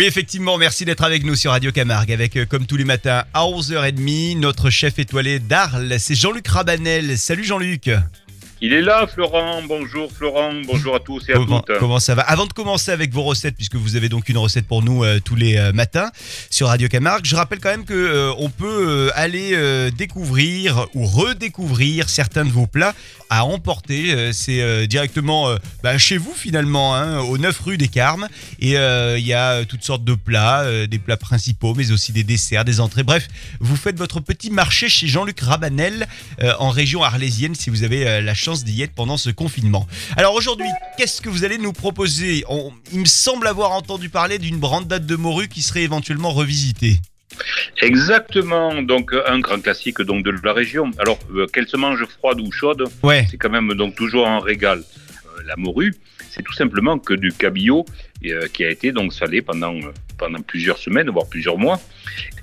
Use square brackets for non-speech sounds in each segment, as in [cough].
Oui, effectivement, merci d'être avec nous sur Radio Camargue avec, euh, comme tous les matins, à 11h30, notre chef étoilé d'Arles, c'est Jean-Luc Rabanel. Salut Jean-Luc Il est là, Florent. Bonjour, Florent. Bonjour à tous et à comment, toutes. comment ça va Avant de commencer avec vos recettes, puisque vous avez donc une recette pour nous euh, tous les euh, matins sur Radio Camargue, je rappelle quand même que euh, on peut aller découvrir ou redécouvrir certains de vos plats à emporter. C'est directement bah, chez vous finalement, hein, au 9 rue des Carmes. Et il y a toutes sortes de plats, des plats principaux, mais aussi des desserts, des entrées. Bref, vous faites votre petit marché chez Jean-Luc Rabanel en région arlésienne si vous avez la chance d'y être pendant ce confinement. Alors aujourd'hui, qu'est-ce que vous allez nous proposer On- Il me semble avoir entendu parler d'une brandade de morue qui serait éventuellement revisitée. Exactement. Donc, un grand classique donc de la région. Alors, euh, qu'elle se mange froide ou chaude, Ouais, c'est quand même donc toujours un régal. Euh, la morue, c'est tout simplement que du cabillaud euh, qui a été donc salé pendant euh, pendant plusieurs semaines, voire plusieurs mois.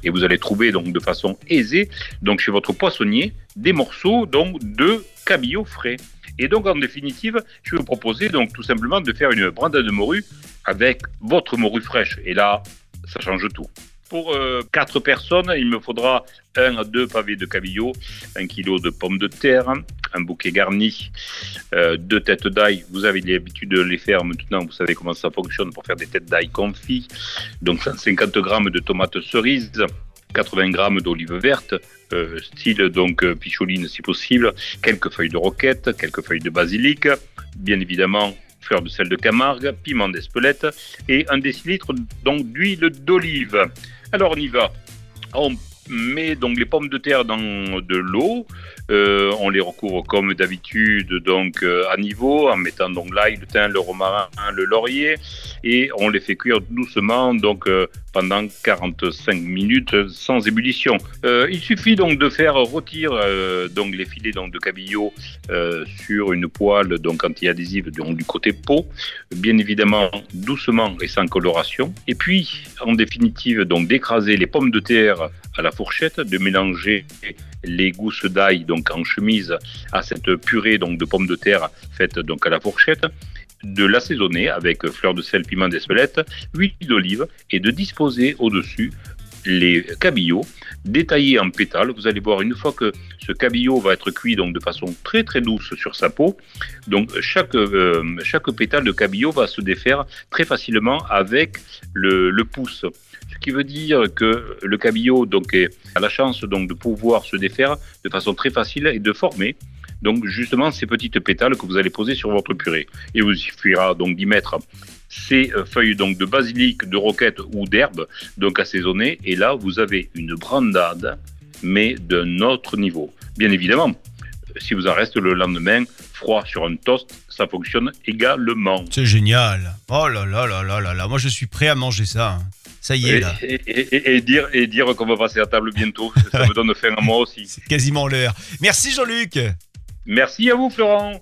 Et vous allez trouver donc de façon aisée, donc chez votre poissonnier, des morceaux donc de cabillaud frais. Et donc en définitive, je vais vous proposer donc tout simplement de faire une brandade de morue avec votre morue fraîche. Et là, ça change tout. Pour euh, quatre personnes, il me faudra un à deux pavés de cabillaud, un kilo de pommes de terre, un bouquet garni, euh, deux têtes d'ail. Vous avez l'habitude de les faire maintenant, vous savez comment ça fonctionne pour faire des têtes d'ail confit. Donc 150 grammes de tomates cerises, 80 grammes d'olives vertes, euh, style donc euh, picholine si possible, quelques feuilles de roquette, quelques feuilles de basilic, bien évidemment fleur de sel de Camargue, piment d'Espelette et un décilitre donc d'huile d'olive. Alors on y va. On met donc les pommes de terre dans de l'eau. Euh, on les recouvre comme d'habitude donc euh, à niveau en mettant donc l'ail, le thym, le romarin, le laurier et on les fait cuire doucement donc euh, pendant 45 minutes sans ébullition. Euh, il suffit donc de faire rôtir euh, donc les filets donc de cabillaud euh, sur une poêle donc anti-adhésive donc, du côté peau, bien évidemment doucement et sans coloration. Et puis en définitive donc d'écraser les pommes de terre à la fourchette, de mélanger les gousses d'ail donc en chemise à cette purée donc de pommes de terre faite donc à la fourchette, de l'assaisonner avec fleur de sel, piment d'Espelette, huile d'olive et de disposer au-dessus les cabillots détaillés en pétales. Vous allez voir une fois que ce cabillaud va être cuit donc de façon très très douce sur sa peau. Donc chaque euh, chaque pétale de cabillaud va se défaire très facilement avec le, pouce. Ce qui veut dire que le cabillaud donc a la chance donc de pouvoir se défaire de façon très facile et de former donc justement ces petites pétales que vous allez poser sur votre purée. Il vous suffira donc d'y mettre ces euh, feuilles donc de basilic, de roquette ou d'herbe donc assaisonnées et là vous avez une brandade mais d'un autre niveau. Bien évidemment, si vous en reste le lendemain froid sur un toast, ça fonctionne également. c'est génial. Oh là là là là là là, moi je suis prêt à manger ça. hein. Ça y est Et, là, et- et- et dire, et dire qu'on va passer à table bientôt, ça [laughs] me donne faim à moi aussi. c'est quasiment l'heure. Merci Jean-Luc Merci à vous, Florent.